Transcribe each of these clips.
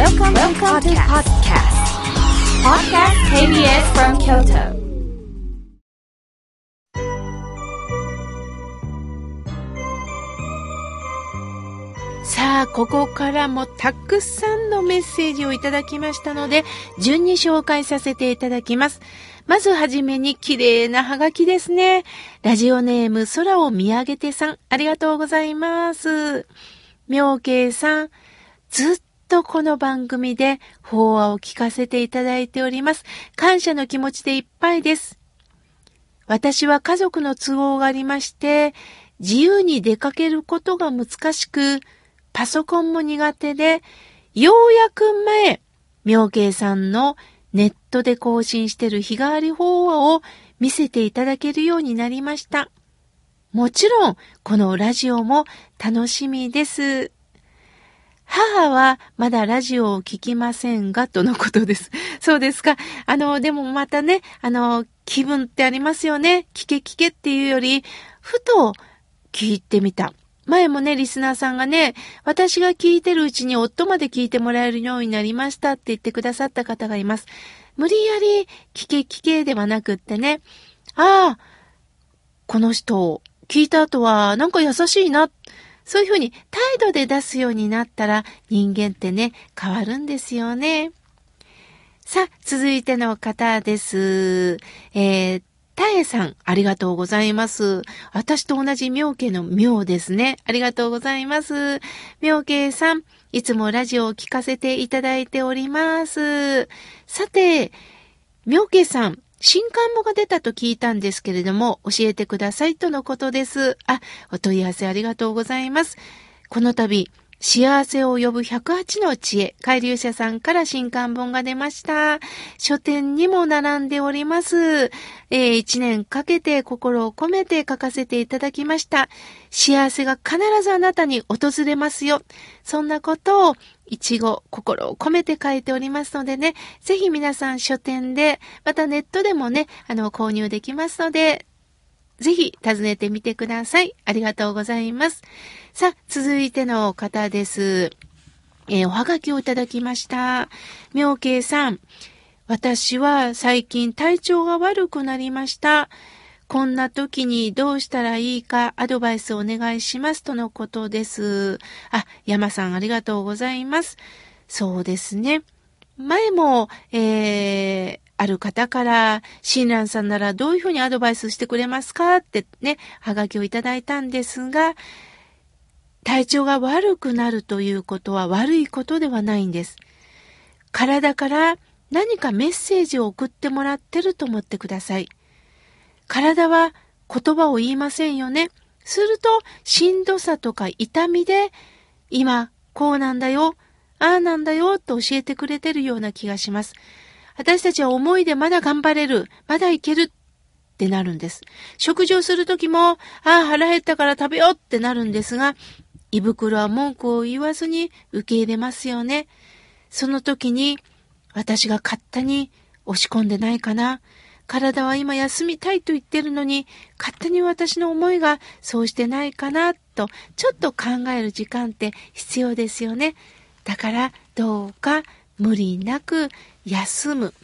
Welcome, Welcome to podcast. Podcast KBS from Kyoto. さあ、ここからもたくさんのメッセージをいただきましたので、順に紹介させていただきます。まずはじめに綺麗なハガキですね。ラジオネーム空を見上げてさん、ありがとうございます。妙慶さん、ずっとこの番組で法話を聞かせていただいております。感謝の気持ちでいっぱいです。私は家族の都合がありまして、自由に出かけることが難しく、パソコンも苦手で、ようやく前、妙慶さんのネットで更新してる日替わり法話を見せていただけるようになりました。もちろん、このラジオも楽しみです。母はまだラジオを聞きませんが、とのことです。そうですか。あの、でもまたね、あの、気分ってありますよね。聞け聞けっていうより、ふと聞いてみた。前もね、リスナーさんがね、私が聞いてるうちに夫まで聞いてもらえるようになりましたって言ってくださった方がいます。無理やり聞け聞けではなくってね、ああ、この人、聞いた後はなんか優しいな。そういうふうに態度で出すようになったら人間ってね、変わるんですよね。さあ、続いての方です。えー、たえさん、ありがとうございます。私と同じ妙家の妙ですね。ありがとうございます。妙家さん、いつもラジオを聞かせていただいております。さて、妙家さん、新刊もが出たと聞いたんですけれども、教えてくださいとのことです。あ、お問い合わせありがとうございます。この度、幸せを呼ぶ108の知恵、海流者さんから新刊本が出ました。書店にも並んでおります。えー、一年かけて心を込めて書かせていただきました。幸せが必ずあなたに訪れますよ。そんなことを一語、心を込めて書いておりますのでね、ぜひ皆さん書店で、またネットでもね、あの、購入できますので、ぜひ訪ねてみてください。ありがとうございます。さあ、続いての方です。えー、おはがきをいただきました。妙慶さん。私は最近体調が悪くなりました。こんな時にどうしたらいいかアドバイスお願いしますとのことです。あ、山さんありがとうございます。そうですね。前も、えー、ある方から、親鸞さんならどういうふうにアドバイスしてくれますかってね、はがきをいただいたんですが、体調が悪くなるということは悪いことではないんです。体から何かメッセージを送ってもらってると思ってください。体は言葉を言いませんよね。すると、しんどさとか痛みで、今、こうなんだよ、ああなんだよ、と教えてくれてるような気がします。私たちは思いでまだ頑張れる、まだいけるってなるんです。食事をするときも、ああ、腹減ったから食べようってなるんですが、胃袋は文句を言わずに受け入れますよね。その時に、私が勝手に押し込んでないかな。体は今休みたいと言ってるのに、勝手に私の思いがそうしてないかな、と、ちょっと考える時間って必要ですよね。だから、どうか無理なく休む。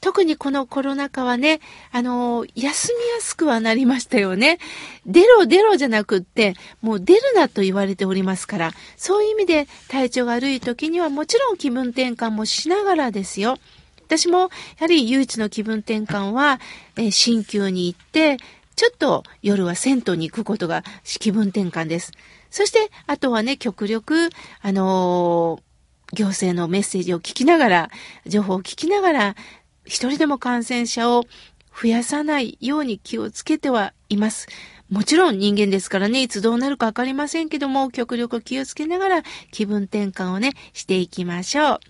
特にこのコロナ禍はね、あの、休みやすくはなりましたよね。出ろ出ろじゃなくって、もう出るなと言われておりますから、そういう意味で体調が悪い時にはもちろん気分転換もしながらですよ。私も、やはり唯一の気分転換は、え新旧に行って、ちょっと夜は銭湯に行くことが気分転換です。そして、あとはね、極力、あの行政のメッセージを聞きながら、情報を聞きながら、一人でも感染者を増やさないように気をつけてはいます。もちろん人間ですからね、いつどうなるかわかりませんけども、極力気をつけながら気分転換をね、していきましょう。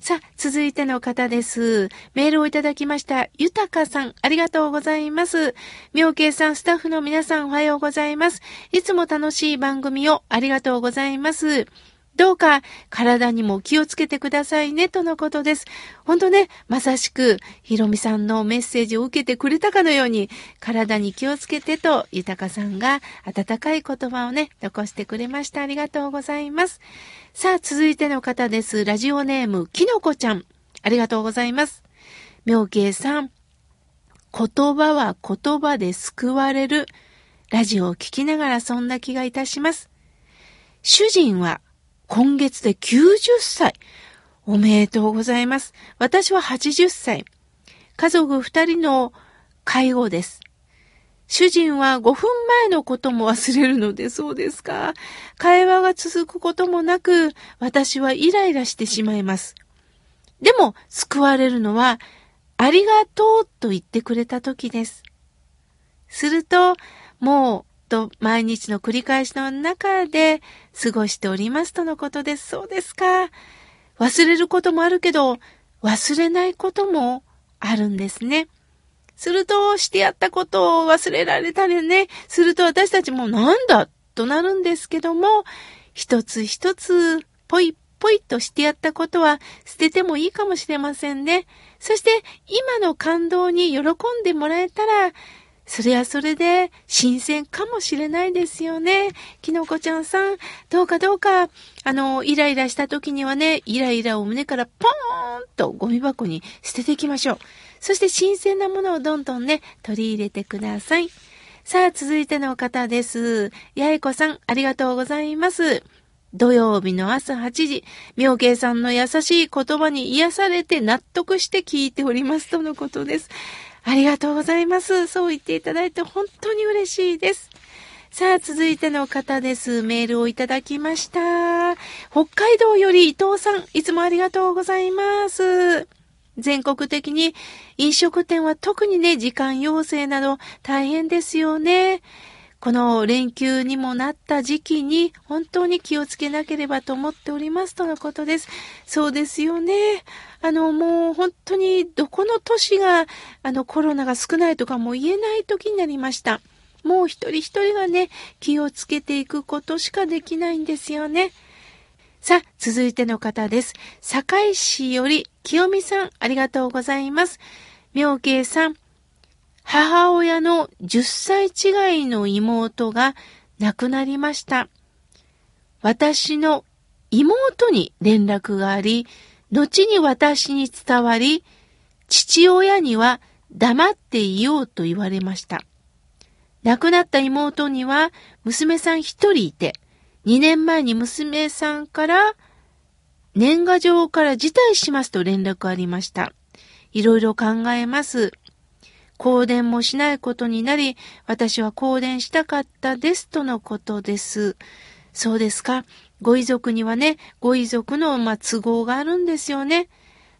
さあ、続いての方です。メールをいただきました。ゆたかさん、ありがとうございます。妙慶さん、スタッフの皆さん、おはようございます。いつも楽しい番組をありがとうございます。どうか体にも気をつけてくださいね、とのことです。本当ね、まさしく、ひろみさんのメッセージを受けてくれたかのように、体に気をつけてと、豊さんが温かい言葉をね、残してくれました。ありがとうございます。さあ、続いての方です。ラジオネーム、きのこちゃん。ありがとうございます。妙慶さん。言葉は言葉で救われる。ラジオを聞きながらそんな気がいたします。主人は今月で90歳。おめでとうございます。私は80歳。家族二人の介護です。主人は5分前のことも忘れるのでそうですか？会話が続くこともなく、私はイライラしてしまいます。でも、救われるのは、ありがとうと言ってくれた時です。すると、もうと毎日の繰り返しの中で過ごしておりますとのことです。そうですか。忘れることもあるけど、忘れないこともあるんですね。すると、してやったことを忘れられたりね、すると私たちもなんだとなるんですけども、一つ一つ、ぽいぽいとしてやったことは捨ててもいいかもしれませんね。そして、今の感動に喜んでもらえたら、それはそれで新鮮かもしれないですよね。きのこちゃんさん、どうかどうか、あの、イライラした時にはね、イライラを胸からポーンとゴミ箱に捨てていきましょう。そして新鮮なものをどんどんね、取り入れてください。さあ、続いての方です。八重子さん、ありがとうございます。土曜日の朝8時、妙慶さんの優しい言葉に癒されて納得して聞いておりますとのことです。ありがとうございます。そう言っていただいて本当に嬉しいです。さあ、続いての方です。メールをいただきました。北海道より伊藤さん、いつもありがとうございます。全国的に飲食店は特にね、時間要請など大変ですよね。この連休にもなった時期に本当に気をつけなければと思っておりますとのことです。そうですよね。あの、もう本当にどこの都市があのコロナが少ないとかも言えない時になりました。もう一人一人がね、気をつけていくことしかできないんですよね。さあ、続いての方です。堺市より清美さん、ありがとうございます。妙慶さん、母親の10歳違いの妹が亡くなりました。私の妹に連絡があり、後に私に伝わり、父親には黙っていようと言われました。亡くなった妹には娘さん一人いて、2年前に娘さんから年賀状から辞退しますと連絡ありました。いろいろ考えます。香典もしないことになり、私は香典したかったですとのことです。そうですか。ご遺族にはね、ご遺族の、ま都合があるんですよね。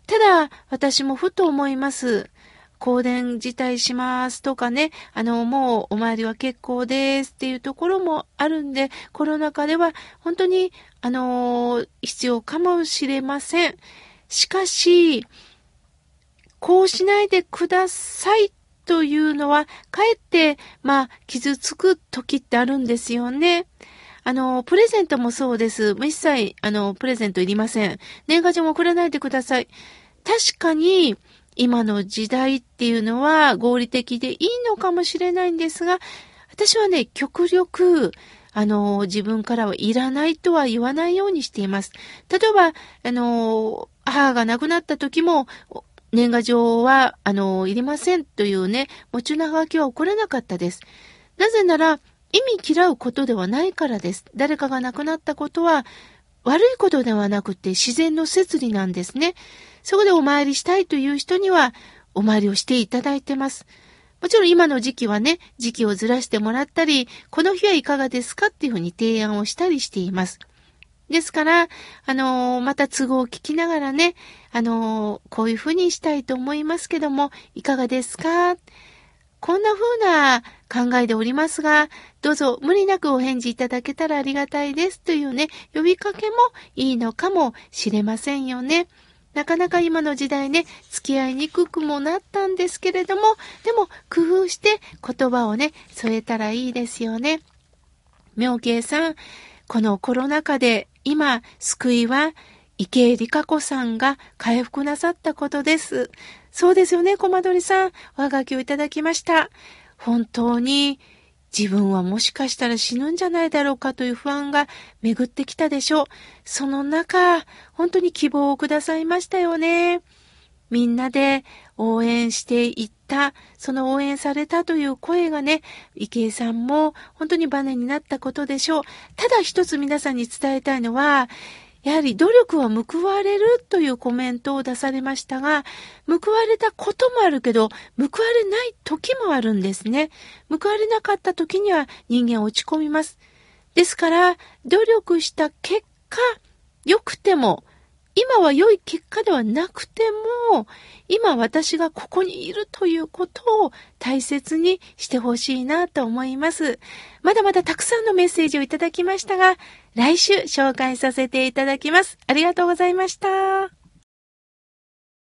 ただ、私もふと思います。香典辞退しますとかね、あの、もうお参りは結構ですっていうところもあるんで、コロナ禍では本当に、あの、必要かもしれません。しかし、こうしないでくださいというのは、かえって、まあ、傷つく時ってあるんですよね。あの、プレゼントもそうです。一切、あの、プレゼントいりません。年賀状も送らないでください。確かに、今の時代っていうのは合理的でいいのかもしれないんですが、私はね、極力、あの、自分からはいらないとは言わないようにしています。例えば、あの、母が亡くなった時も、年賀状は、あの、いりませんというね、持ち長きは送れなかったです。なぜなら、意味嫌うことではないからです。誰かが亡くなったことは、悪いことではなくて自然の摂理なんですね。そこでお参りしたいという人には、お参りをしていただいてます。もちろん今の時期はね、時期をずらしてもらったり、この日はいかがですかっていうふうに提案をしたりしています。ですから、あのー、また都合を聞きながらね、あのー、こういうふうにしたいと思いますけども、いかがですか？こんな風な考えでおりますが、どうぞ無理なくお返事いただけたらありがたいですというね、呼びかけもいいのかもしれませんよね。なかなか今の時代ね、付き合いにくくもなったんですけれども、でも工夫して言葉をね、添えたらいいですよね。妙慶さん、このコロナ禍で今、救いは池江璃花子さんが回復なさったことです。そうですよね、コマドリさん。我がきをいただきました。本当に自分はもしかしたら死ぬんじゃないだろうかという不安が巡ってきたでしょう。その中、本当に希望をくださいましたよね。みんなで応援していった、その応援されたという声がね、池江さんも本当にバネになったことでしょう。ただ一つ皆さんに伝えたいのは、やはり努力は報われるというコメントを出されましたが、報われたこともあるけど、報われない時もあるんですね。報われなかった時には人間落ち込みます。ですから、努力した結果、良くても、今は良い結果ではなくても、今私がここにいるということを大切にしてほしいなと思います。まだまだたくさんのメッセージをいただきましたが、来週紹介させていただきます。ありがとうございました。